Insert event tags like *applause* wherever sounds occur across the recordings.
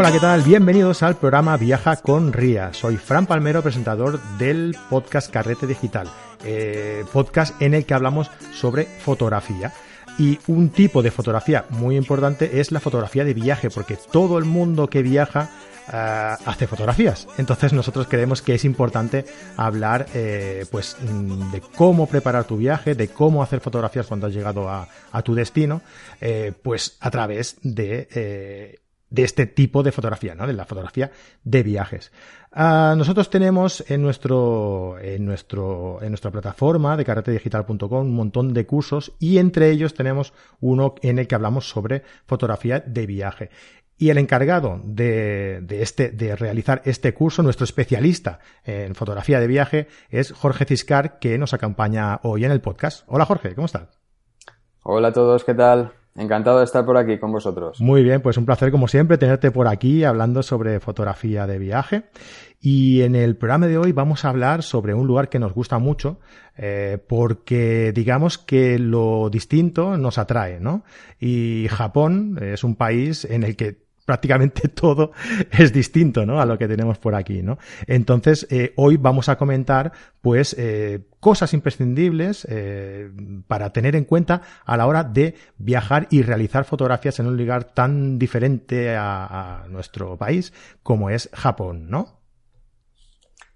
Hola, ¿qué tal? Bienvenidos al programa Viaja con Ría. Soy Fran Palmero, presentador del podcast Carrete Digital, eh, podcast en el que hablamos sobre fotografía. Y un tipo de fotografía muy importante es la fotografía de viaje, porque todo el mundo que viaja eh, hace fotografías. Entonces nosotros creemos que es importante hablar eh, pues mm, de cómo preparar tu viaje, de cómo hacer fotografías cuando has llegado a, tu destino, pues a través de de este tipo de fotografía, ¿no? De la fotografía de viajes. Ah, nosotros tenemos en nuestro, en nuestro, en nuestra plataforma de carretedigital.com un montón de cursos y entre ellos tenemos uno en el que hablamos sobre fotografía de viaje. Y el encargado de, de, este, de realizar este curso, nuestro especialista en fotografía de viaje, es Jorge Ciscar, que nos acompaña hoy en el podcast. Hola Jorge, ¿cómo estás? Hola a todos, ¿qué tal? Encantado de estar por aquí con vosotros. Muy bien, pues un placer como siempre tenerte por aquí hablando sobre fotografía de viaje. Y en el programa de hoy vamos a hablar sobre un lugar que nos gusta mucho, eh, porque digamos que lo distinto nos atrae, ¿no? Y Japón es un país en el que prácticamente *laughs* todo es distinto ¿no? a lo que tenemos por aquí. ¿no? Entonces, eh, hoy vamos a comentar pues eh, cosas imprescindibles eh, para tener en cuenta a la hora de viajar y realizar fotografías en un lugar tan diferente a, a nuestro país como es Japón, ¿no?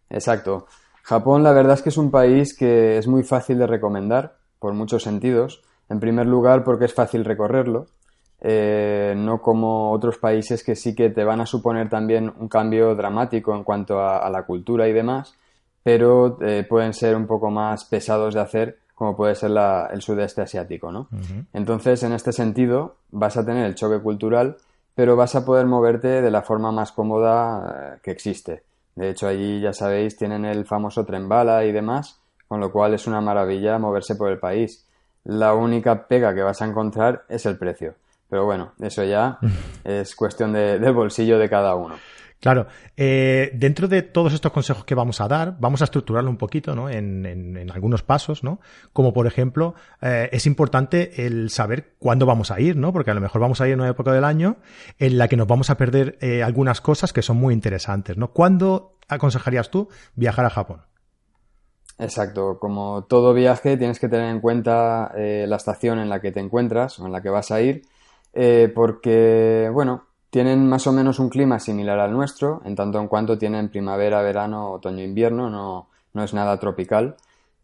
Exacto. Japón la verdad es que es un país que es muy fácil de recomendar por muchos sentidos. En primer lugar porque es fácil recorrerlo eh, no como otros países que sí que te van a suponer también un cambio dramático en cuanto a, la cultura y demás, pero eh, pueden ser un poco más pesados de hacer, como puede ser el sudeste asiático, ¿no? Entonces, en este sentido, vas a tener el choque cultural, pero vas a poder moverte de la forma más cómoda eh, que existe. De hecho, allí, ya sabéis, tienen el famoso tren bala y demás, con lo cual es una maravilla moverse por el país. La única pega que vas a encontrar es el precio pero bueno, eso ya *laughs* es cuestión de, del bolsillo de cada uno. Claro, eh, dentro de todos estos consejos que vamos a dar, vamos a estructurarlo un poquito, ¿no? En, en, algunos pasos, ¿no? Como por ejemplo, eh, es importante el saber cuándo vamos a ir, ¿no? Porque a lo mejor vamos a ir en una época del año en la que nos vamos a perder eh, algunas cosas que son muy interesantes, ¿no? ¿Cuándo aconsejarías tú viajar a Japón? Exacto, como todo viaje tienes que tener en cuenta la estación en la que te encuentras o en la que vas a ir eh, porque, bueno, tienen más o menos un clima similar al nuestro, en tanto en cuanto tienen primavera, verano, otoño, invierno, no, no es nada tropical.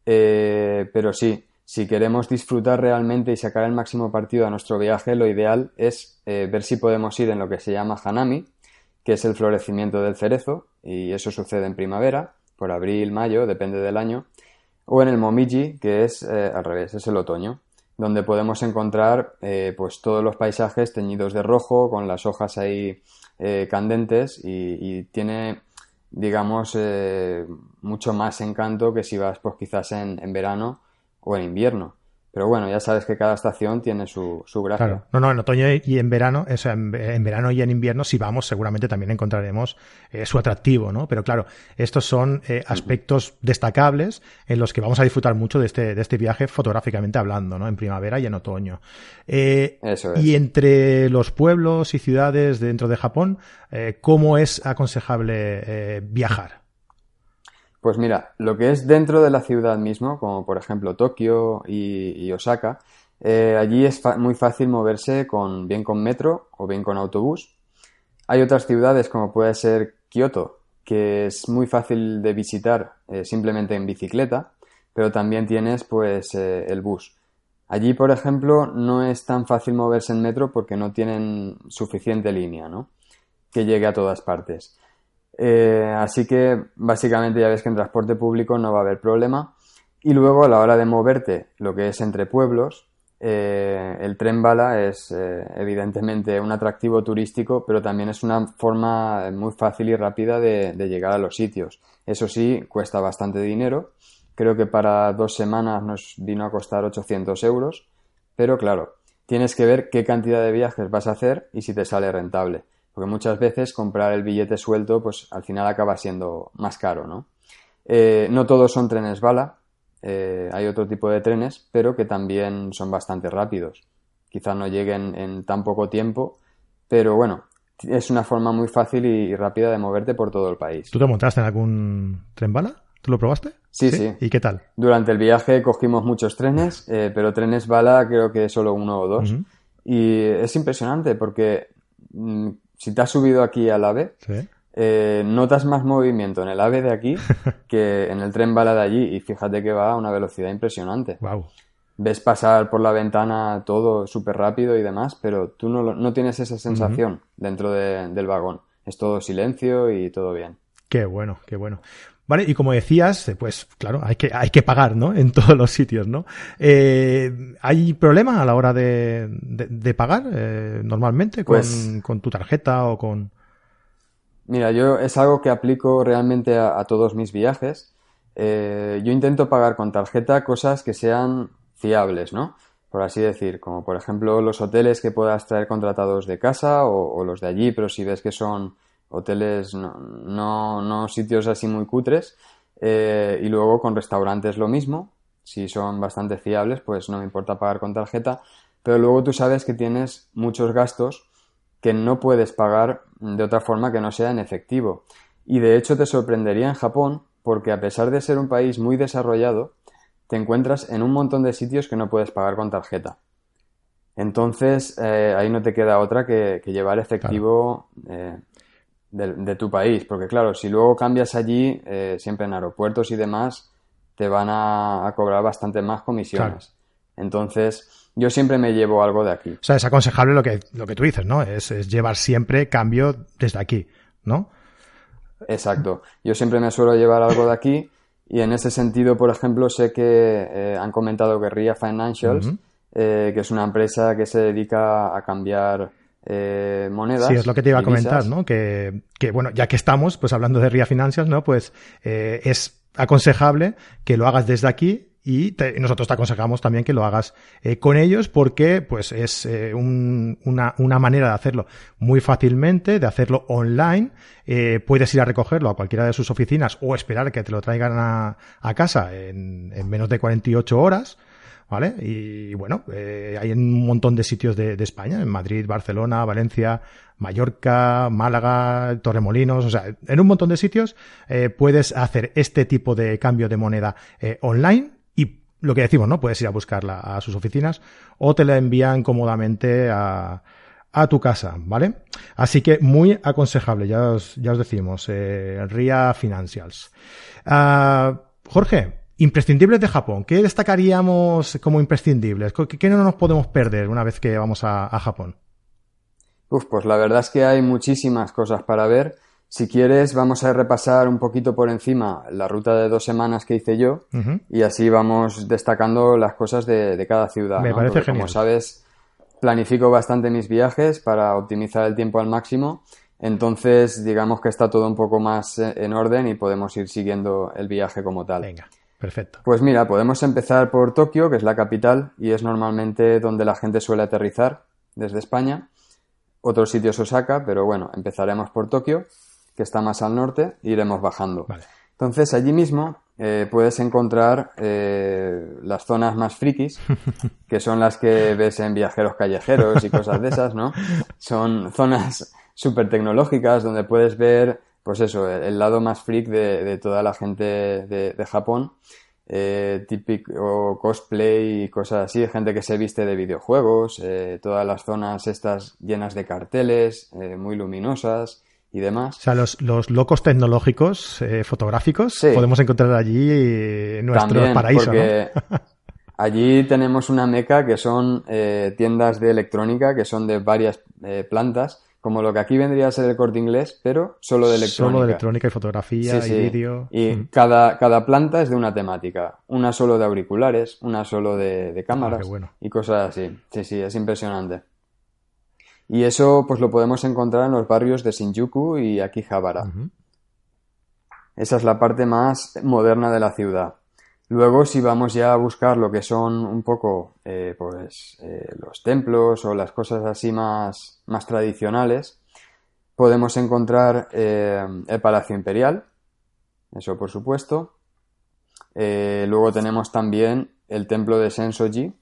Eh, pero sí, si queremos disfrutar realmente y sacar el máximo partido a nuestro viaje, lo ideal es eh, ver si podemos ir en lo que se llama Hanami, que es el florecimiento del cerezo, y eso sucede en primavera, por abril, mayo, depende del año, o en el Momiji, que es al revés, es el otoño donde podemos encontrar eh, pues todos los paisajes teñidos de rojo, con las hojas ahí eh, candentes y, tiene, digamos, eh, mucho más encanto que si vas pues quizás en, en verano o en invierno. Pero bueno, ya sabes que cada estación tiene su, su gracia. Claro. No, no, en otoño y en verano, o sea, en, verano y en invierno, si vamos, seguramente también encontraremos eh, su atractivo, ¿no? Pero claro, estos son eh, aspectos destacables en los que vamos a disfrutar mucho de este, de este viaje fotográficamente hablando, ¿no? En primavera y en otoño. Eh, Eso es. Y entre los pueblos y ciudades dentro de Japón, ¿cómo es aconsejable viajar? Pues mira, lo que es dentro de la ciudad mismo, como por ejemplo Tokio y, Osaka, eh, allí es muy fácil moverse con, bien con metro o bien con autobús. Hay otras ciudades como puede ser Kioto, que es muy fácil de visitar eh, simplemente en bicicleta, pero también tienes pues eh, el bus. Allí, por ejemplo, no es tan fácil moverse en metro porque no tienen suficiente línea, ¿no? Que llegue a todas partes. Eh, así que básicamente ya ves que en transporte público no va a haber problema. Y luego a la hora de moverte, lo que es entre pueblos, eh, el tren bala es eh, evidentemente un atractivo turístico, pero también es una forma muy fácil y rápida de, llegar a los sitios. Eso sí, cuesta bastante dinero. Creo que para dos semanas nos vino a costar 800 euros, pero claro, tienes que ver qué cantidad de viajes vas a hacer y si te sale rentable. Porque muchas veces comprar el billete suelto, pues al final acaba siendo más caro, ¿no? Eh, no todos son trenes bala, eh, hay otro tipo de trenes, pero que también son bastante rápidos. Quizás no lleguen en tan poco tiempo, pero bueno, es una forma muy fácil y rápida de moverte por todo el país. ¿Tú te montaste en algún tren bala? ¿Tú lo probaste? Sí, sí. ¿Y qué tal? Durante el viaje cogimos muchos trenes, *laughs* eh, pero trenes bala creo que solo uno o dos. Y es impresionante porque mm, si te has subido aquí al AVE, ¿Sí? Eh, notas más movimiento en el AVE de aquí *laughs* que en el tren bala de allí y fíjate que va a una velocidad impresionante. Ves pasar por la ventana todo súper rápido y demás, pero tú no, no tienes esa sensación dentro del vagón. Es todo silencio y todo bien. Qué bueno, qué bueno. Vale, y como decías, eh, pues claro, hay que, hay que pagar, ¿no? En todos los sitios, ¿no? Eh, ¿Hay problema a la hora de, de, pagar normalmente con, pues con tu tarjeta o con...? Mira, yo es algo que aplico realmente a, todos mis viajes. Eh, yo intento pagar con tarjeta cosas que sean fiables, ¿no? Por así decir, como por ejemplo los hoteles que puedas traer contratados de casa o, los de allí, pero si ves que son hoteles, no, no, sitios así muy cutres. Eh, y luego con restaurantes lo mismo. Si son bastante fiables, pues no me importa pagar con tarjeta. Pero luego tú sabes que tienes muchos gastos que no puedes pagar de otra forma que no sea en efectivo. Y de hecho te sorprendería en Japón porque a pesar de ser un país muy desarrollado, te encuentras en un montón de sitios que no puedes pagar con tarjeta. Entonces eh, ahí no te queda otra que, llevar efectivo eh, de, tu país, porque claro, si luego cambias allí, eh, siempre en aeropuertos y demás, te van a, cobrar bastante más comisiones. Entonces, yo siempre me llevo algo de aquí. O sea, es aconsejable lo que, lo que tú dices, ¿no? Es, llevar siempre cambio desde aquí, ¿no? Exacto. Yo siempre me suelo llevar algo de aquí y en ese sentido, por ejemplo, sé que eh, han comentado que RIA Financials, eh, que es una empresa que se dedica a cambiar eh, monedas. Sí, es lo que te iba a comentar, ¿no? Que, que, bueno, ya que estamos, pues hablando de RIA Financials, ¿no? Pues es aconsejable que lo hagas desde aquí y nosotros te aconsejamos también que lo hagas eh, con ellos porque pues es eh, una, una, manera de hacerlo muy fácilmente, de hacerlo online. Eh, puedes ir a recogerlo a cualquiera de sus oficinas o esperar que te lo traigan a, a casa en, en, menos de 48 horas. ¿Vale? Y bueno, hay un montón de sitios de, de España, en Madrid, Barcelona, Valencia, Mallorca, Málaga, Torremolinos, o sea, en un montón de sitios eh, puedes hacer este tipo de cambio de moneda eh, online lo que decimos, ¿no? Puedes ir a buscarla a sus oficinas o te la envían cómodamente a, a tu casa, ¿vale? Así que muy aconsejable, ya os, ya os decimos, eh, RIA Financials. Ah, Jorge, imprescindibles de Japón, ¿qué destacaríamos como imprescindibles? ¿Qué, no nos podemos perder una vez que vamos a, a Japón? Uf, pues la verdad es que hay muchísimas cosas para ver. Si quieres, vamos a repasar un poquito por encima la ruta de dos semanas que hice yo y así vamos destacando las cosas de, cada ciudad. Me parece genial. Como sabes, planifico bastante mis viajes para optimizar el tiempo al máximo. Entonces, digamos que está todo un poco más eh, en orden y podemos ir siguiendo el viaje como tal. Venga, perfecto. Pues mira, podemos empezar por Tokio, que es la capital y es normalmente donde la gente suele aterrizar desde España. Otro sitio es Osaka, pero bueno, empezaremos por Tokio que está más al norte, iremos bajando. Entonces, allí mismo eh, puedes encontrar eh, las zonas más frikis, *laughs* que son las que ves en viajeros callejeros y cosas de esas, ¿no? *laughs* Son zonas súper tecnológicas donde puedes ver, pues eso, el, lado más freak de, toda la gente de, Japón. Eh, típico cosplay y cosas así, gente que se viste de videojuegos, todas las zonas estas llenas de carteles, muy luminosas, y demás. O sea, los, los locos tecnológicos eh, fotográficos podemos encontrar allí en nuestro paraíso. Porque *laughs* allí tenemos una meca que son eh, tiendas de electrónica, que son de varias eh, plantas, como lo que aquí vendría a ser el corte inglés, pero solo de electrónica. Solo de electrónica y fotografía y vídeo. Y mm. cada, cada planta es de una temática. Una solo de auriculares, una solo de, de cámaras ah, y cosas así. Sí, sí, es impresionante. Y eso pues lo podemos encontrar en los barrios de Shinjuku y Akihabara. Esa es la parte más moderna de la ciudad. Luego, si vamos ya a buscar lo que son un poco eh, pues, eh, los templos o las cosas así más, más tradicionales, podemos encontrar eh, el Palacio Imperial, eso por supuesto. luego tenemos también el templo de Sensoji,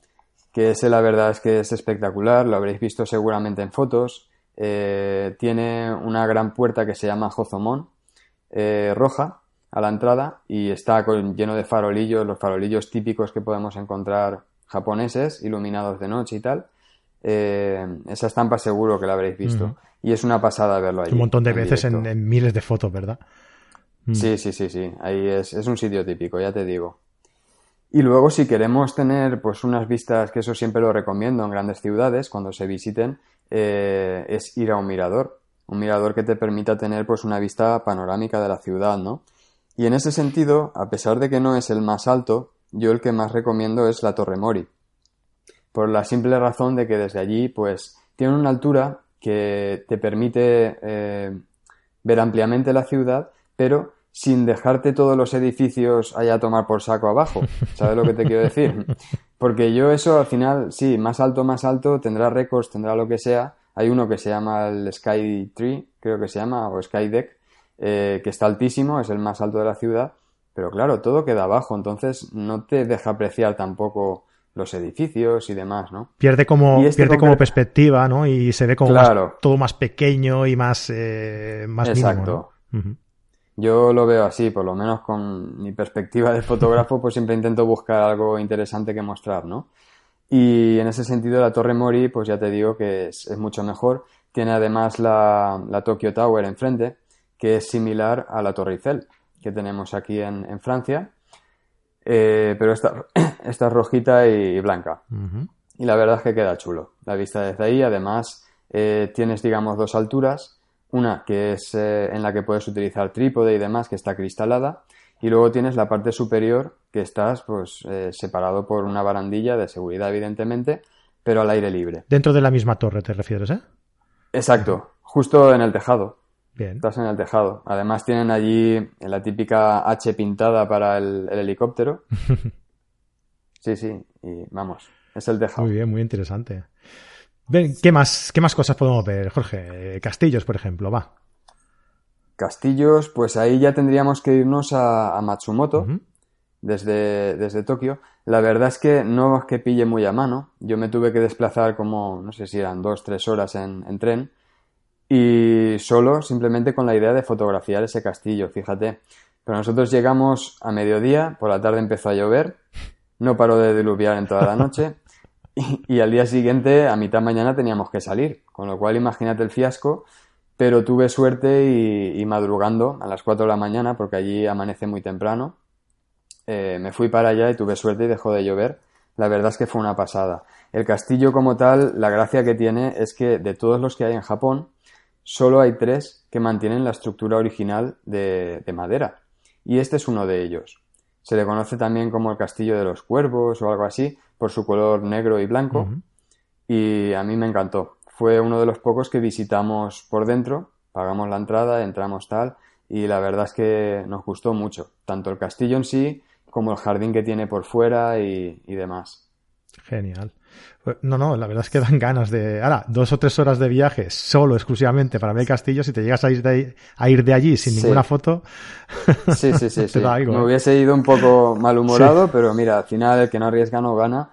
que ese la verdad es que es espectacular, lo habréis visto seguramente en fotos. tiene una gran puerta que se llama Hozomon, roja, a la entrada y está lleno de farolillos, los farolillos típicos que podemos encontrar japoneses, iluminados de noche y tal. Eh, esa estampa seguro que la habréis visto. Y es una pasada verlo ahí. Un montón de veces en, miles de fotos, ¿verdad? Mm. Sí, sí, sí, sí. Ahí es, es, un sitio típico, ya te digo. Y luego, si queremos tener pues unas vistas, que eso siempre lo recomiendo en grandes ciudades, cuando se visiten, eh, es ir a un mirador. Un mirador que te permita tener pues una vista panorámica de la ciudad, ¿no? Y en ese sentido, a pesar de que no es el más alto, yo el que más recomiendo es la Torre Mori. Por la simple razón de que desde allí, pues, tiene una altura que te permite eh, ver ampliamente la ciudad, pero sin dejarte todos los edificios allá a tomar por saco abajo. ¿Sabes lo que te quiero decir? *laughs* Porque yo eso al final, sí, más alto, más alto, tendrá récords, tendrá lo que sea. Hay uno que se llama el Sky Tree, creo que se llama, o Sky Deck, eh, que está altísimo, es el más alto de la ciudad, pero claro, todo queda abajo, entonces no te deja apreciar tampoco los edificios y demás, ¿no? Pierde como, este pierde como perspectiva, ¿no? Y se ve como todo más pequeño y más, eh, más Exacto. Yo lo veo así, por lo menos con mi perspectiva de *laughs* fotógrafo, pues siempre intento buscar algo interesante que mostrar, ¿no? Y en ese sentido la Torre Mori, pues ya te digo que es, mucho mejor. Tiene además la, la Tokyo Tower enfrente, que es similar a la Torre Eiffel que tenemos aquí en, Francia, eh, pero esta, *clears throat* esta, es rojita y blanca. Y la verdad es que queda chulo. La vista desde ahí, además, eh, tienes, digamos, dos alturas. Una que es eh, en la que puedes utilizar trípode y demás, que está cristalada. Y luego tienes la parte superior, que estás pues separado por una barandilla de seguridad, evidentemente, pero al aire libre. Dentro de la misma torre te refieres, ¿eh? Exacto, justo en el tejado. Estás en el tejado. Además tienen allí la típica H pintada para el, helicóptero. *laughs* sí, sí. Y vamos, es el tejado. Muy bien, muy interesante. ¿qué más, ¿Qué más cosas podemos ver, Jorge? Castillos, por ejemplo, va. Castillos, pues ahí ya tendríamos que irnos a, Matsumoto, desde, desde Tokio. La verdad es que no es que pille muy a mano. Yo me tuve que desplazar como, no sé si eran dos, tres horas en, en tren y solo simplemente con la idea de fotografiar ese castillo, fíjate. Pero nosotros llegamos a mediodía, por la tarde empezó a llover, no paró de diluviar en toda la noche *laughs* y, al día siguiente, a mitad mañana, teníamos que salir. Con lo cual, imagínate el fiasco, pero tuve suerte y, madrugando a las 4 de la mañana, porque allí amanece muy temprano, eh, me fui para allá y tuve suerte y dejó de llover. La verdad es que fue una pasada. El castillo como tal, la gracia que tiene es que de todos los que hay en Japón, solo hay tres que mantienen la estructura original de, madera, y este es uno de ellos. Se le conoce también como el Castillo de los Cuervos o algo así, por su color negro y blanco, y a mí me encantó. Fue uno de los pocos que visitamos por dentro, pagamos la entrada, entramos tal, y la verdad es que nos gustó mucho, tanto el castillo en sí como el jardín que tiene por fuera y demás. Genial. Pues, no, no, la verdad es que dan ganas de. Ahora, dos o tres horas de viaje solo, exclusivamente para ver el castillo. Si te llegas a ir de, a ir de allí sin ninguna foto. Sí, sí, sí. *laughs* sí. Me ¿eh? hubiese ido un poco malhumorado, pero mira, al final el que no arriesga no gana.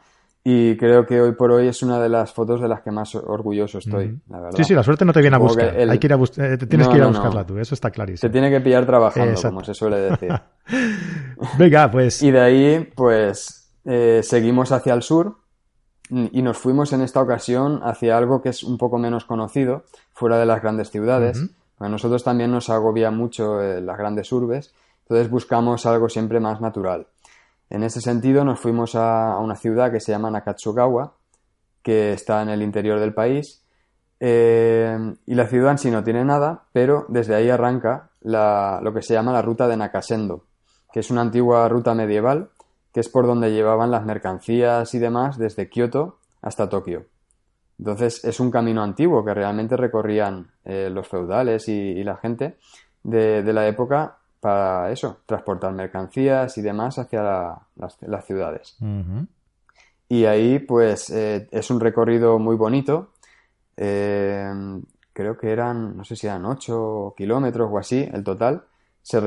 Y creo que hoy por hoy es una de las fotos de las que más orgulloso estoy, la verdad. Sí, sí, la suerte no te viene a buscar. Hay que ir a eh, tienes que ir a buscarla tú, eso está clarísimo. Te tiene que pillar trabajando, como se suele decir. *laughs* Venga, pues. Y de ahí, pues, eh, seguimos hacia el sur y nos fuimos en esta ocasión hacia algo que es un poco menos conocido, fuera de las grandes ciudades. A nosotros también nos agobia mucho eh, las grandes urbes, entonces buscamos algo siempre más natural. En ese sentido nos fuimos a, una ciudad que se llama Nakatsugawa, que está en el interior del país, Eh, y la ciudad en sí no tiene nada, pero desde ahí arranca lo que se llama la ruta de Nakasendo, que es una antigua ruta medieval que es por donde llevaban las mercancías y demás desde Kioto hasta Tokio. Entonces es un camino antiguo que realmente recorrían eh, los feudales y, la gente de, la época para eso, transportar mercancías y demás hacia las, ciudades. Y ahí pues eh, es un recorrido muy bonito. Eh, creo que eran, no sé si eran 8 kilómetros o así el total. Se,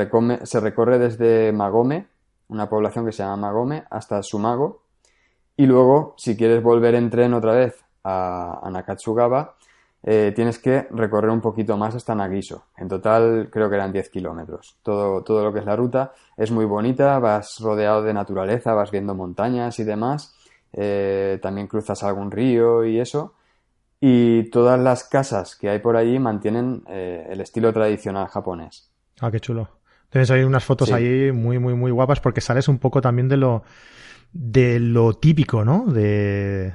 se recorre desde Magome, una población que se llama Magome, hasta Sumago. Y luego, si quieres volver en tren otra vez a, Nakatsugaba, eh, tienes que recorrer un poquito más hasta Nagiso. En total creo que eran 10 kilómetros. Todo, todo lo que es la ruta es muy bonita, vas rodeado de naturaleza, vas viendo montañas y demás. Eh, también cruzas algún río y eso. Y todas las casas que hay por allí mantienen eh, el estilo tradicional japonés. Ah, qué chulo. Tienes ahí unas fotos ahí muy, muy, muy guapas porque sales un poco también de lo, de lo típico, ¿no? De,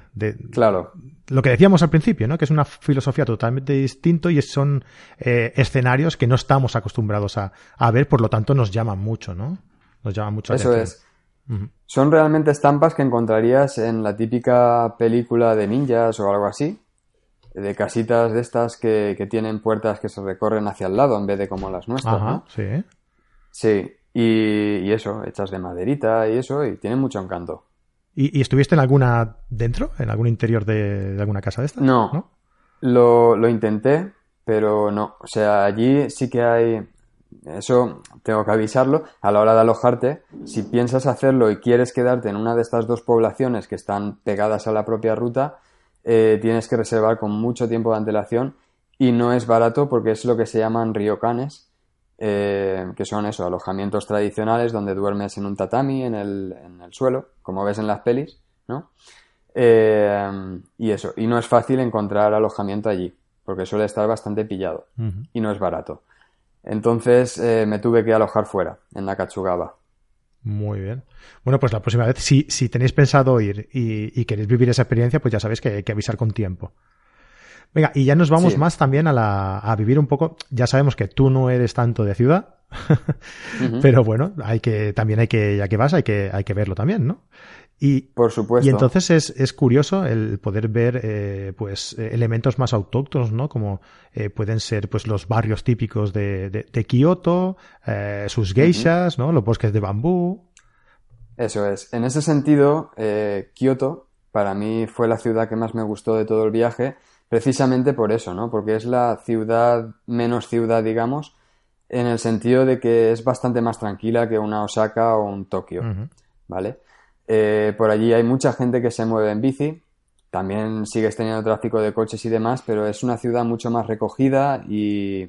claro. Lo que decíamos al principio, ¿no? Que es una filosofía totalmente distinta y son eh, escenarios que no estamos acostumbrados a, ver, por lo tanto nos llaman mucho, ¿no? Nos llaman mucho. Eso es. Son realmente estampas que encontrarías en la típica película de ninjas o algo así, de casitas de estas que, que tienen puertas que se recorren hacia el lado en vez de como las nuestras. Ajá, sí. Sí, y, eso, hechas de maderita y eso, y tienen mucho encanto. ¿Y, estuviste en alguna dentro? ¿En algún interior de, alguna casa de estas? No, Lo, lo, intenté, pero no. O sea, allí sí que hay. Eso tengo que avisarlo. A la hora de alojarte, si piensas hacerlo y quieres quedarte en una de estas dos poblaciones que están pegadas a la propia ruta, eh, tienes que reservar con mucho tiempo de antelación y no es barato porque es lo que se llaman ryokanes, eh, que son eso, alojamientos tradicionales donde duermes en un tatami en el, en el suelo, como ves en las pelis, ¿no? Eh, y eso, y no es fácil encontrar alojamiento allí, porque suele estar bastante pillado y no es barato. Entonces eh, me tuve que alojar fuera, en Nakachugaba. Muy bien. Bueno, pues la próxima vez, si, si tenéis pensado ir y, queréis vivir esa experiencia, pues ya sabéis que hay que avisar con tiempo. Venga, y ya nos vamos más también a, la, a vivir un poco. Ya sabemos que tú no eres tanto de ciudad, pero bueno, hay que, también hay que, ya que vas, hay que, hay que verlo también, ¿no? Y, Por supuesto. Y entonces es, es curioso el poder ver eh, pues eh, elementos más autóctonos, ¿no? Como eh, pueden ser pues los barrios típicos de, de, Kioto, sus geishas, ¿no? Los bosques de bambú. Eso es. En ese sentido, Kioto para mí fue la ciudad que más me gustó de todo el viaje precisamente por eso, ¿no? Porque es la ciudad menos ciudad, digamos, en el sentido de que es bastante más tranquila que una Osaka o un Tokio, ¿vale? Eh, por allí hay mucha gente que se mueve en bici, también sigues teniendo tráfico de coches y demás, pero es una ciudad mucho más recogida y,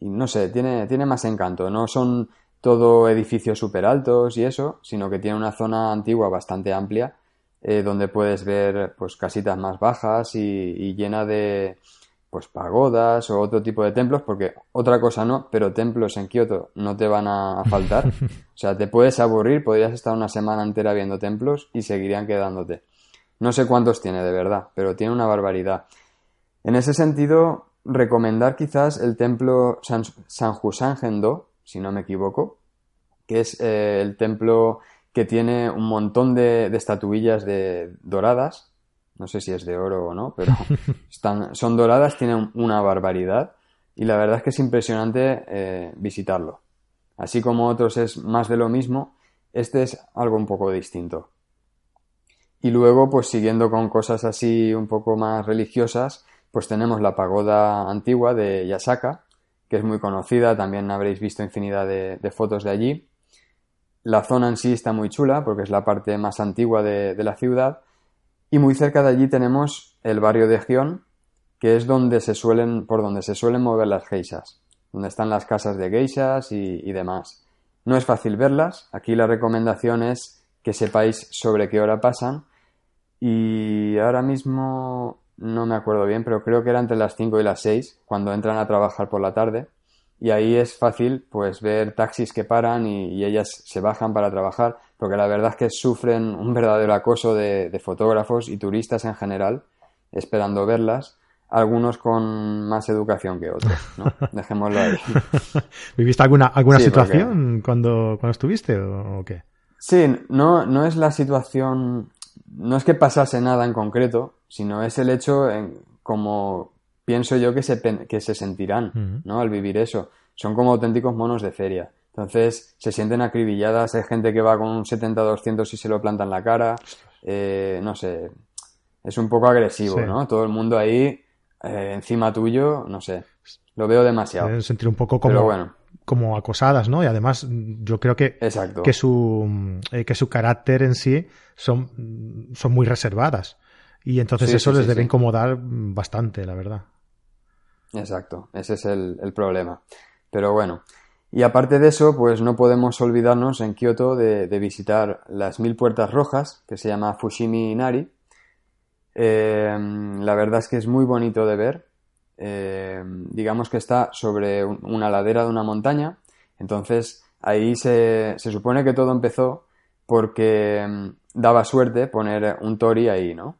y no sé, tiene, tiene más encanto. No son todo edificios súper altos y eso, sino que tiene una zona antigua bastante amplia eh, donde puedes ver pues casitas más bajas y, llena de pues pagodas o otro tipo de templos, porque otra cosa no, pero templos en Kioto no te van a, faltar. *laughs* o sea, te puedes aburrir, podrías estar una semana entera viendo templos y seguirían quedándote. No sé cuántos tiene de verdad, pero tiene una barbaridad. En ese sentido, recomendar quizás el templo San, San Gendo, si no me equivoco, que es eh, el templo que tiene un montón de, estatuillas de doradas. No sé si es de oro o no, pero *laughs* están, son doradas, tienen una barbaridad. Y la verdad es que es impresionante eh, visitarlo. Así como otros es más de lo mismo, este es algo un poco distinto. Y luego, pues siguiendo con cosas así un poco más religiosas, pues tenemos la pagoda antigua de Yasaka, que es muy conocida, también habréis visto infinidad de fotos de allí. La zona en sí está muy chula porque es la parte más antigua de, la ciudad y muy cerca de allí tenemos el barrio de Gion, que es donde se suelen, por donde se suelen mover las geishas, donde están las casas de geishas y, demás. No es fácil verlas, aquí la recomendación es que sepáis sobre qué hora pasan. Y ahora mismo no me acuerdo bien, pero creo que era entre las 5 y las 6 cuando entran a trabajar por la tarde y ahí es fácil pues ver taxis que paran y, ellas se bajan para trabajar porque la verdad es que sufren un verdadero acoso de, fotógrafos y turistas en general esperando verlas algunos con más educación que otros, ¿no? *laughs* Dejémoslo ahí. *laughs* ¿Viviste alguna, alguna situación cuando, cuando estuviste o, qué? Sí, no, no es la situación, no es que pasase nada en concreto, sino es el hecho en, como pienso yo que se, que se sentirán, ¿no? Al vivir eso. Son como auténticos monos de feria. Entonces se sienten acribilladas, hay gente que va con un 70-200 y se lo planta en la cara, eh, no sé, es un poco agresivo, ¿no? Todo el mundo ahí eh, encima tuyo, no sé, lo veo demasiado. Deben sentir un poco como, como acosadas, ¿no? Y además yo creo que, que, su, eh, que su carácter en sí son, son muy reservadas. Y entonces eso les debe incomodar bastante, la verdad. Exacto, ese es el, problema. Pero bueno, y aparte de eso, pues no podemos olvidarnos en Kioto de, visitar las mil puertas rojas, que se llama Fushimi Inari. Eh, la verdad es que es muy bonito de ver. Eh, digamos que está sobre una ladera de una montaña. Entonces ahí se, se supone que todo empezó porque mm, daba suerte poner un tori ahí, ¿no?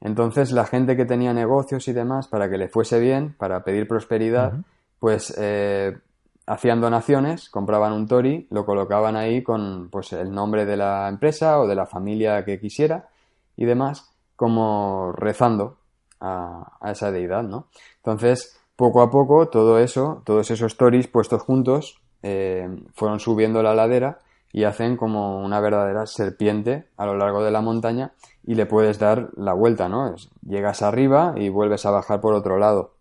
Entonces la gente que tenía negocios y demás, para que le fuese bien, para pedir prosperidad, pues eh, hacían donaciones, compraban un Tori, lo colocaban ahí con pues, el nombre de la empresa o de la familia que quisiera y demás, como rezando a, esa deidad, ¿no? Entonces, poco a poco, todo eso, todos esos Toris puestos juntos, eh, fueron subiendo la ladera y hacen como una verdadera serpiente a lo largo de la montaña y le puedes dar la vuelta, ¿no? Llegas arriba y vuelves a bajar por otro lado.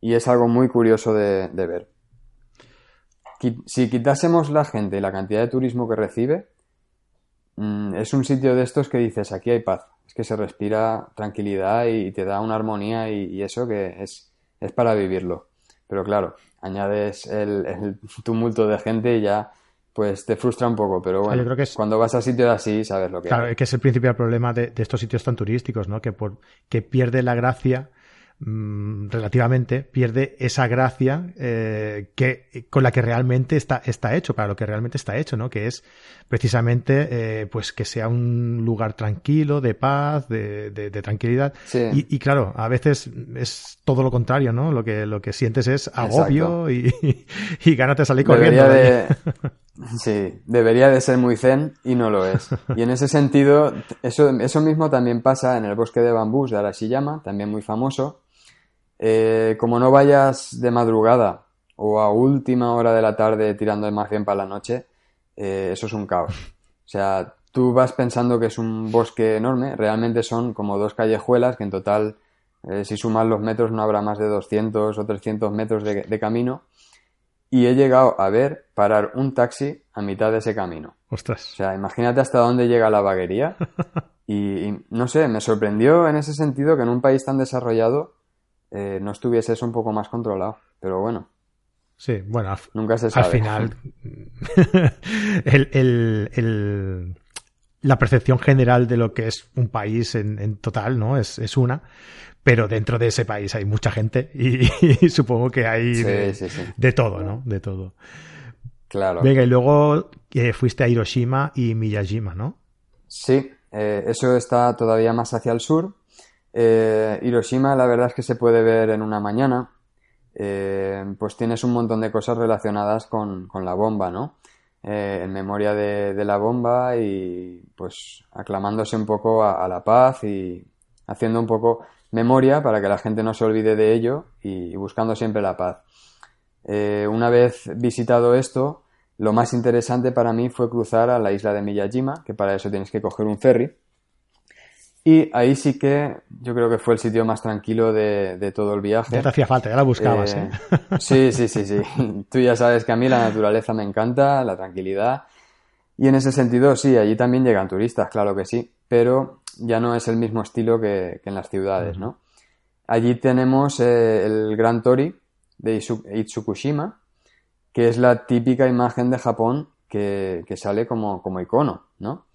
Y es algo muy curioso de ver si quitásemos la gente y la cantidad de turismo que recibe, mm, es un sitio de estos que dices, aquí hay paz. Es que se respira tranquilidad y te da una armonía y, eso que es, es, para vivirlo. Pero claro, añades el, tumulto de gente y ya pues te frustra un poco, pero bueno, creo que cuando vas a sitios así sabes lo que Claro, es que es el principal problema de, de, estos sitios tan turísticos, ¿no? Que, por, que pierde la gracia Mm, relativamente pierde esa gracia eh, que con la que realmente está, está hecho, para lo que realmente está hecho, ¿no? Que es precisamente eh, pues que sea un lugar tranquilo, de paz, de, de, tranquilidad. Y, y, claro, a veces es todo lo contrario, ¿no? Lo que, lo que sientes es agobio y, *laughs* y, gánate salir corriendo. *laughs* Sí, debería de ser muy zen y no lo es. Y en ese *laughs* sentido, eso, eso mismo también pasa en el bosque de bambús de Arashiyama, también muy famoso, eh, como no vayas de madrugada o a última hora de la tarde tirando más bien para la noche, eh, eso es un caos. O sea, tú vas pensando que es un bosque enorme, realmente son como dos callejuelas que en total, eh, si sumas los metros, no habrá más de 200 o 300 metros de, camino. Y he llegado a ver parar un taxi a mitad de ese camino. Ostras. O sea, imagínate hasta dónde llega la vaguería. *laughs* y, no sé, me sorprendió en ese sentido que en un país tan desarrollado eh, no estuviese eso un poco más controlado. Pero bueno. Sí, bueno, nunca se sabe. Al final, *laughs* el, la percepción general de lo que es un país en, total, ¿no? Es, es, una. Pero dentro de ese país hay mucha gente y, *laughs* supongo que hay de, todo, ¿no? De todo. Claro. Venga, y luego eh, fuiste a Hiroshima y Miyajima, ¿no? Sí, eh, eso está todavía más hacia el sur. Eh, Hiroshima, la verdad es que se puede ver en una mañana. Pues tienes un montón de cosas relacionadas con, la bomba, ¿no? En memoria de, la bomba y pues aclamándose un poco a, la paz y haciendo un poco memoria para que la gente no se olvide de ello y, buscando siempre la paz. una vez visitado esto, lo más interesante para mí fue cruzar a la isla de Miyajima, que para eso tienes que coger un ferry y ahí sí que yo creo que fue el sitio más tranquilo de, todo el viaje. Ya te hacía falta, ya la buscabas, ¿eh? ¿eh? Sí, *laughs* sí, sí, sí. *laughs* Tú ya sabes que a mí la naturaleza me encanta, la tranquilidad. Y en ese sentido, sí, allí también llegan turistas, claro que sí. Pero ya no es el mismo estilo que, en las ciudades, ¿no? Allí tenemos eh, el Gran Tori de Itsukushima, que es la típica imagen de Japón que, que sale como, como icono, ¿no?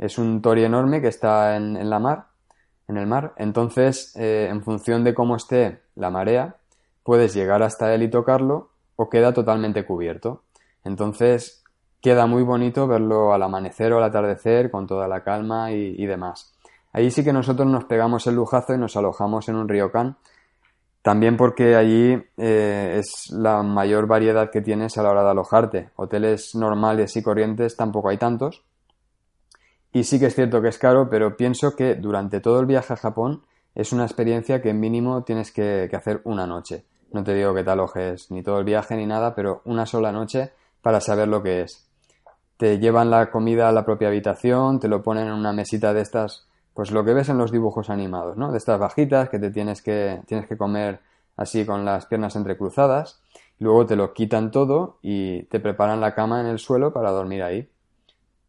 es un tori enorme que está en, la mar, en el mar. Entonces, eh, en función de cómo esté la marea, puedes llegar hasta él y tocarlo o queda totalmente cubierto. Entonces, queda muy bonito verlo al amanecer o al atardecer con toda la calma y, demás. Ahí sí que nosotros nos pegamos el lujazo y nos alojamos en un ryokan, también porque allí eh, es la mayor variedad que tienes a la hora de alojarte. Hoteles normales y corrientes tampoco hay tantos. Y sí que es cierto que es caro, pero pienso que durante todo el viaje a Japón es una experiencia que mínimo tienes que, que hacer una noche. No te digo que te alojes ni todo el viaje ni nada, pero una sola noche para saber lo que es. Te llevan la comida a la propia habitación, te lo ponen en una mesita de estas, pues lo que ves en los dibujos animados, ¿no? De estas bajitas que te tienes que, tienes que comer así con las piernas entrecruzadas. Luego te lo quitan todo y te preparan la cama en el suelo para dormir ahí.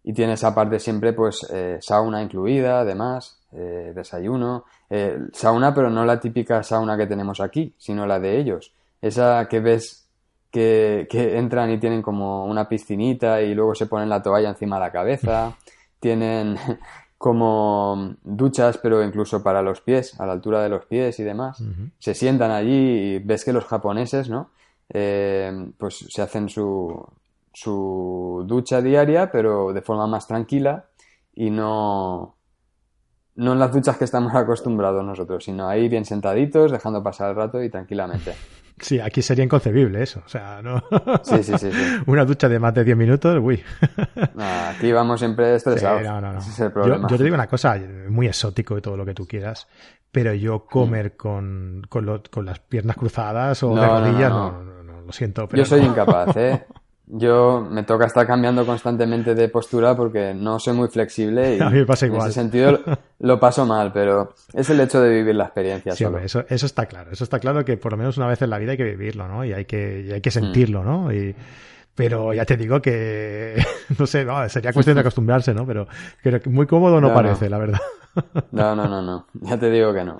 Y tienes aparte siempre pues eh, sauna incluida, además, eh, desayuno. Eh, sauna, pero no la típica sauna que tenemos aquí, sino la de ellos. Esa que ves que, que entran y tienen como una piscinita y luego se ponen la toalla encima de la cabeza. Tienen *laughs* como duchas, pero incluso para los pies, a la altura de los pies y demás. Se sientan allí y ves que los japoneses, ¿no? pues se hacen su, su ducha diaria, pero de forma más tranquila y no, no en las duchas que estamos *laughs* acostumbrados nosotros, sino ahí bien sentaditos, dejando pasar el rato y tranquilamente. Sí, aquí sería inconcebible eso, o sea, ¿no? Sí, sí, sí. *laughs* Una ducha de más de 10 minutos, uy. *laughs* aquí vamos siempre estresados. no, no, no. es el problema. Yo, te digo una cosa, muy exótico y todo lo que tú quieras, pero yo comer con, con, con las piernas cruzadas o de rodillas, no, no, lo siento. Pero yo soy incapaz, ¿eh? *laughs* Yo me toca estar cambiando constantemente de postura porque no soy muy flexible y *laughs* a mí me pasa igual. en ese sentido *laughs* lo paso mal, pero es el hecho de vivir la experiencia. Sí, eso, eso está claro. Eso está claro que por lo menos una vez en la vida hay que vivirlo, ¿no? Y hay que, y hay que sentirlo, ¿no? Y, pero ya te digo que, *laughs* no sé, no, sería cuestión de acostumbrarse, ¿no? Pero que muy cómodo no, parece, la verdad. No, no, no, no. Ya te digo que no.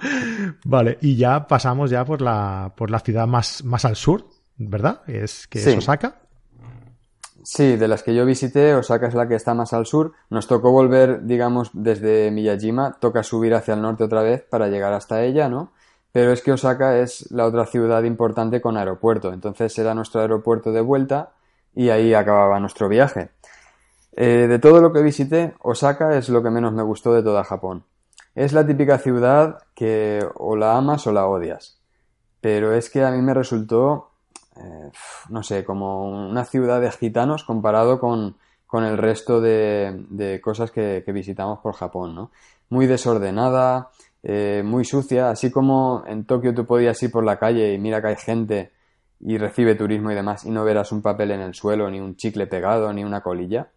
Vale, y ya pasamos ya por la, por la ciudad más, más al sur, ¿verdad? Es que es Osaka. Sí, de las que yo visité, Osaka es la que está más al sur. Nos tocó volver, digamos, desde Miyajima, toca subir hacia el norte otra vez para llegar hasta ella, ¿no? Pero es que Osaka es la otra ciudad importante con aeropuerto, entonces era nuestro aeropuerto de vuelta y ahí acababa nuestro viaje. Eh, de todo lo que visité, Osaka es lo que menos me gustó de toda Japón. Es la típica ciudad que o la amas o la odias. Pero es que a mí me resultó eh, no sé, como una ciudad de gitanos comparado con, el resto de, cosas que, visitamos por Japón, ¿no? Muy desordenada, eh, muy sucia, así como en Tokio tú podías ir por la calle y mira que hay gente y recibe turismo y demás y no verás un papel en el suelo, ni un chicle pegado, ni una colilla.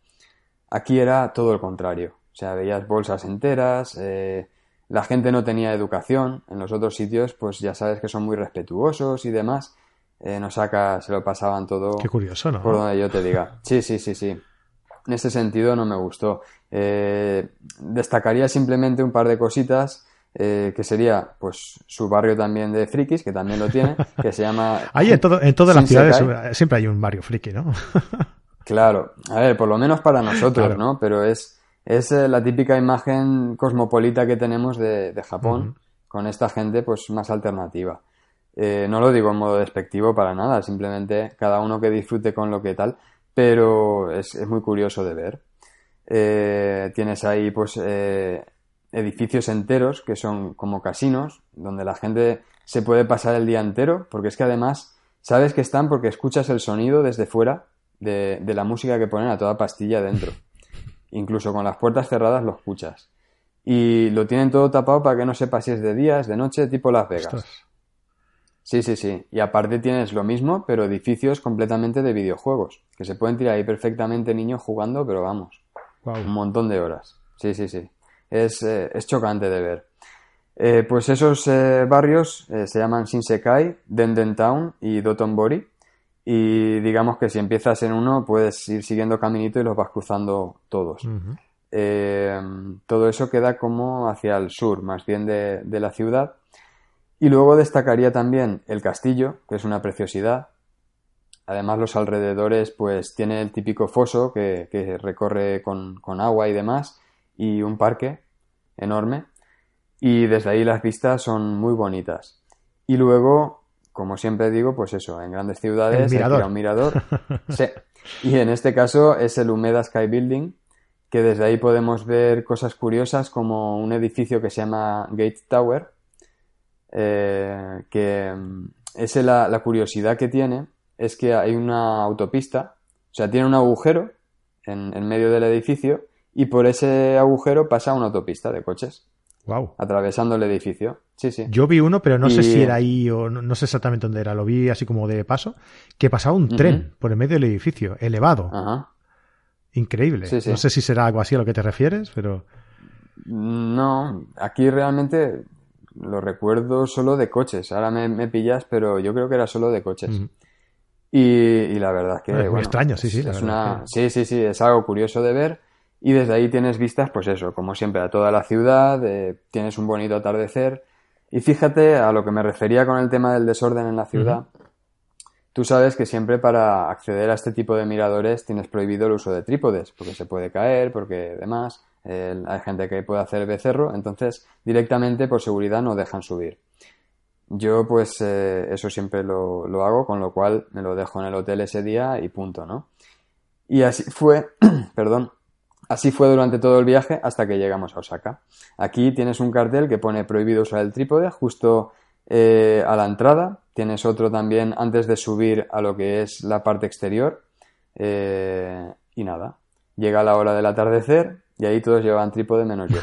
Aquí era todo el contrario. O sea, veías bolsas enteras, eh, la gente no tenía educación. En los otros sitios, pues ya sabes que son muy respetuosos y demás en Osaka se lo pasaban todo. Qué curioso, ¿no? Por donde yo te diga. Sí, sí, sí, sí. En ese sentido no me gustó. Eh, destacaría simplemente un par de cositas. Eh, que sería pues su barrio también de frikis, que también lo tiene, que se llama... *laughs* Ahí en, todo, en todas las ciudades siempre hay un barrio friki, ¿no? *laughs* claro, a ver, por lo menos para nosotros, ¿no? Pero es, es eh, la típica imagen cosmopolita que tenemos de, Japón, con esta gente pues más alternativa. Eh, no lo digo en modo despectivo para nada, simplemente cada uno que disfrute con lo que tal, pero es, muy curioso de ver. Eh, tienes ahí pues eh, edificios enteros que son como casinos, donde la gente se puede pasar el día entero, porque es que además sabes que están porque escuchas el sonido desde fuera de, la música que ponen a toda pastilla dentro. Incluso con las puertas cerradas lo escuchas. Y lo tienen todo tapado para que no sepas si es de día, es de noche, tipo Las Vegas. Sí, sí, sí. Y aparte tienes lo mismo, pero edificios completamente de videojuegos, que se pueden tirar ahí perfectamente niños jugando, pero vamos, un montón de horas. Sí, sí, sí. Es, eh, es chocante de ver. Eh, pues esos eh, barrios se llaman Shinsekai, Denden Town y Dotonbori. Y digamos que si empiezas en uno, puedes ir siguiendo caminito y los vas cruzando todos. todo eso queda como hacia el sur, más bien de, de la ciudad y luego destacaría también el castillo, que es una preciosidad. Además, los alrededores, pues tiene el típico foso que, recorre con, agua y demás, y un parque enorme. Y desde ahí las vistas son muy bonitas. Y luego, como siempre digo, pues eso, en grandes ciudades mirador. un mirador. *laughs* sí. Y en este caso es el Humeda Sky Building, que desde ahí podemos ver cosas curiosas como un edificio que se llama Gate Tower, eh, que mm, ese la, la curiosidad que tiene es que hay una autopista, o sea, tiene un agujero en, en medio del edificio y por ese agujero pasa una autopista de coches. Wow. Atravesando el edificio. Sí, sí. Yo vi uno, pero no sé si era ahí o no, sé exactamente dónde era. Lo vi así como de paso, que pasaba un tren por el medio del edificio, elevado. Ajá. Increíble. No sé si será algo así a lo que te refieres, pero. No, aquí realmente lo recuerdo solo de coches. Ahora me, pillas, pero yo creo que era solo de coches. y, la verdad es que. Es muy extraño, sí, sí. Es una... Sí, sí, sí, es algo curioso de ver. Y desde ahí tienes vistas, pues eso, como siempre, a toda la ciudad, eh, tienes un bonito atardecer. Y fíjate a lo que me refería con el tema del desorden en la ciudad. Tú sabes que siempre para acceder a este tipo de miradores tienes prohibido el uso de trípodes, porque se puede caer, porque demás, hay gente que puede hacer becerro, entonces directamente por seguridad no dejan subir. Yo pues eh, eso siempre lo, lo, hago, con lo cual me lo dejo en el hotel ese día y punto, ¿no? Y así fue, *clears throat* perdón, Así fue durante todo el viaje hasta que llegamos a Osaka. Aquí tienes un cartel que pone prohibido usar el trípode justo eh, a la entrada. Tienes otro también antes de subir a lo que es la parte exterior. Eh, y nada, llega la hora del atardecer y ahí todos llevan trípode menos yo.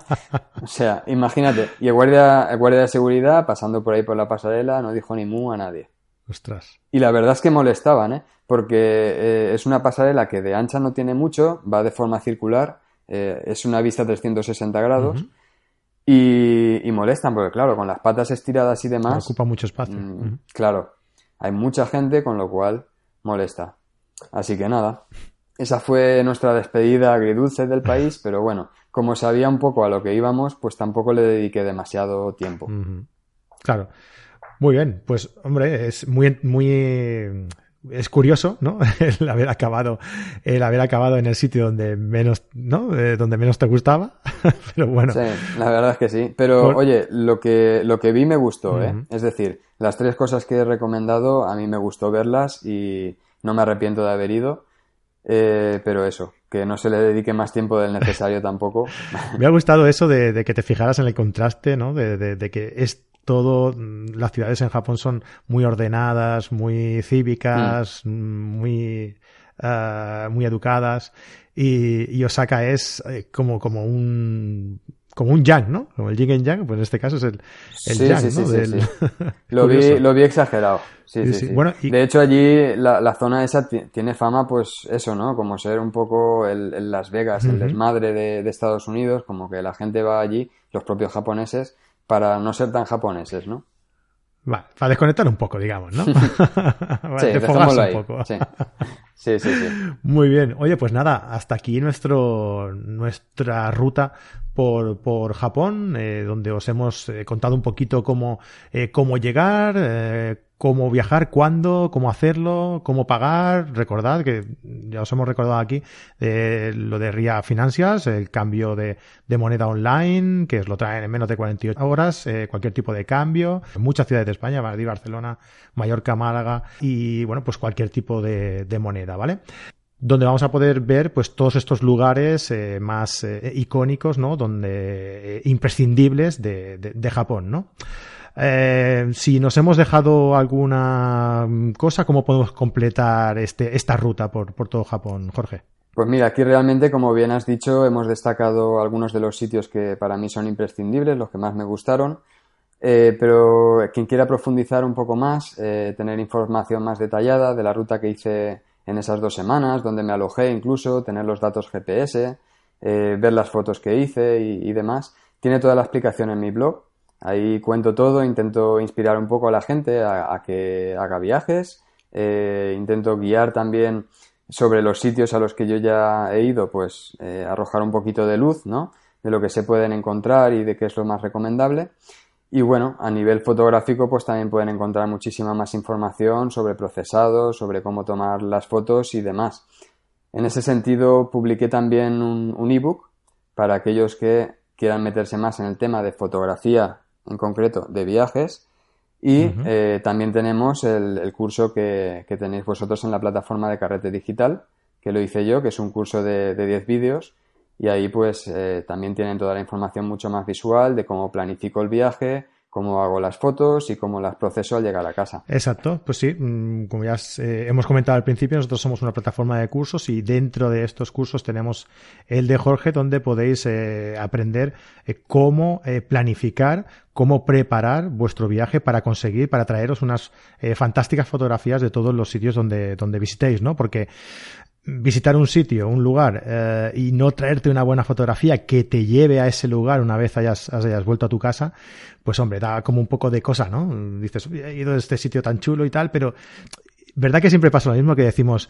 *laughs* o sea, imagínate. Y el guardia, el guardia de seguridad pasando por ahí por la pasarela no dijo ni mu a nadie. Ostras. Y la verdad es que molestaban, ¿eh? porque eh, es una pasarela que de ancha no tiene mucho, va de forma circular, eh, es una vista 360 grados y, molestan, porque claro, con las patas estiradas y demás... Ocupa mucho espacio. Mm, claro, hay mucha gente, con lo cual molesta. Así que nada, esa fue nuestra despedida agridulce del país, pero bueno, como sabía un poco a lo que íbamos, pues tampoco le dediqué demasiado tiempo. Claro. Muy bien, pues hombre, es muy, muy es curioso, ¿no? *laughs* El haber acabado, el haber acabado en el sitio donde menos, ¿no? Eh, donde menos te gustaba. *laughs* Pero bueno. Sí, la verdad es que sí. Pero oye, lo que, lo que vi me gustó, ¿eh? Es decir, las tres cosas que he recomendado, a mí me gustó verlas y no me arrepiento de haber ido. Eh, pero eso, que no se le dedique más tiempo del necesario *laughs* tampoco. me ha gustado eso de, que te fijaras en el contraste, ¿no? De, de que es todo, mm, las ciudades en Japón son muy ordenadas, muy cívicas, mm. muy, uh, muy educadas y, Osaka es eh, como, como un como un yang, ¿no? Como el yin en yang, pues en este caso es el, el yang, ¿no? *laughs* Lo, vi, lo vi exagerado. Sí, sí, Bueno, De hecho, allí la, la, zona esa tiene fama, pues eso, ¿no? Como ser un poco el, Las Vegas, el desmadre de, de, Estados Unidos, como que la gente va allí, los propios japoneses, para no ser tan japoneses, ¿no? Va, para desconectar un poco, digamos, ¿no? *laughs* *laughs* sí, ahí. Un poco. *laughs* Sí. sí. sí, Muy bien. Oye, pues nada, hasta aquí nuestro, nuestra ruta por, por Japón, eh, donde os hemos eh, contado un poquito cómo, eh, cómo llegar, eh, cómo viajar, cuándo, cómo hacerlo, cómo pagar. Recordad que ya os hemos recordado aquí eh, lo de RIA Financias, el cambio de, moneda online, que os lo traen en menos de 48 horas, eh, cualquier tipo de cambio. En muchas ciudades de España, Madrid, Barcelona, Mallorca, Málaga y bueno, pues cualquier tipo de, moneda, ¿vale? donde vamos a poder ver pues todos estos lugares eh, más icónicos, ¿no? Donde imprescindibles de, de Japón, ¿no? Eh, si nos hemos dejado alguna cosa, ¿cómo podemos completar este, esta ruta por, todo Japón, Jorge? Pues mira, aquí realmente, como bien has dicho, hemos destacado algunos de los sitios que para mí son imprescindibles, los que más me gustaron. Eh, pero quien quiera profundizar un poco más, eh, tener información más detallada de la ruta que hice en esas dos semanas, donde me alojé incluso, tener los datos GPS, ver las fotos que hice y, demás, tiene toda la explicación en mi blog, Ahí cuento todo, intento inspirar un poco a la gente a, que haga viajes, eh, intento guiar también sobre los sitios a los que yo ya he ido, pues eh, arrojar un poquito de luz, ¿no? De lo que se pueden encontrar y de qué es lo más recomendable. Y bueno, a nivel fotográfico, pues también pueden encontrar muchísima más información sobre procesados, sobre cómo tomar las fotos y demás. En ese sentido, publiqué también un, un ebook para aquellos que quieran meterse más en el tema de fotografía en concreto de viajes. Y eh, también tenemos el, curso que, tenéis vosotros en la plataforma de Carrete Digital, que lo hice yo, que es un curso de, de 10 vídeos y ahí pues eh, también tienen toda la información mucho más visual de cómo planifico el viaje, cómo hago las fotos y cómo las proceso al llegar a casa. Exacto, pues sí, mm, como ya eh, hemos comentado al principio, nosotros somos una plataforma de cursos y dentro de estos cursos tenemos el de Jorge donde podéis eh, aprender eh, cómo planificar, cómo preparar vuestro viaje para conseguir, para traeros unas fantásticas fotografías de todos los sitios donde, donde visitéis, ¿no? Porque visitar un sitio, un lugar eh, y no traerte una buena fotografía que te lleve a ese lugar una vez hayas, hayas vuelto a tu casa, pues hombre, da como un poco de cosa, ¿no? Dices, he ido a este sitio tan chulo y tal, pero verdad que siempre pasa lo mismo que decimos,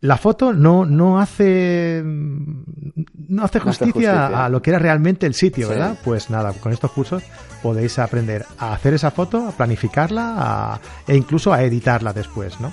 la foto no, no hace no hace justicia, a lo que era realmente el sitio, ¿verdad? Pues nada, con estos cursos podéis aprender a hacer esa foto, a planificarla e incluso a editarla después, ¿no?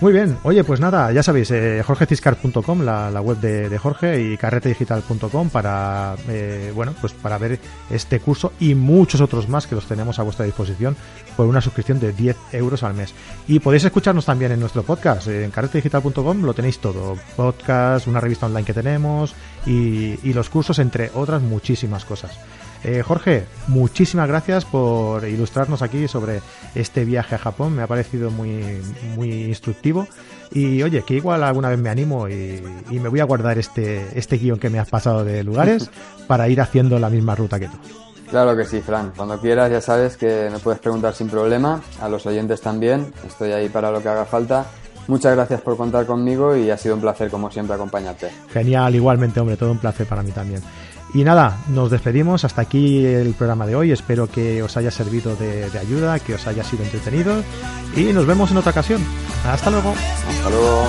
Muy bien, oye, pues nada, ya sabéis, eh, jorgeciscar.com, la, la, web de, Jorge, y carretedigital.com para, eh, bueno, pues para ver este curso y muchos otros más que los tenemos a vuestra disposición por una suscripción de 10 euros al mes. Y podéis escucharnos también en nuestro podcast, en carretedigital.com lo tenéis todo, podcast, una revista online que tenemos y los cursos, entre otras muchísimas cosas. Eh, Jorge, muchísimas gracias por ilustrarnos aquí sobre este viaje a Japón. Me ha parecido muy, muy instructivo. Y oye, que igual alguna vez me animo y, me voy a guardar este, este guion que me has pasado de lugares *laughs* para ir haciendo la misma ruta que tú. Claro que sí, Fran. Cuando quieras ya sabes que me puedes preguntar sin problema. A los oyentes también. Estoy ahí para lo que haga falta. Muchas gracias por contar conmigo y ha sido un placer como siempre acompañarte. Genial, igualmente, hombre, todo un placer para mí también. Y nada, nos despedimos. Hasta aquí el programa de hoy. Espero que os haya servido de, ayuda, que os haya sido entretenido. Y nos vemos en otra ocasión. Hasta luego. Hasta luego.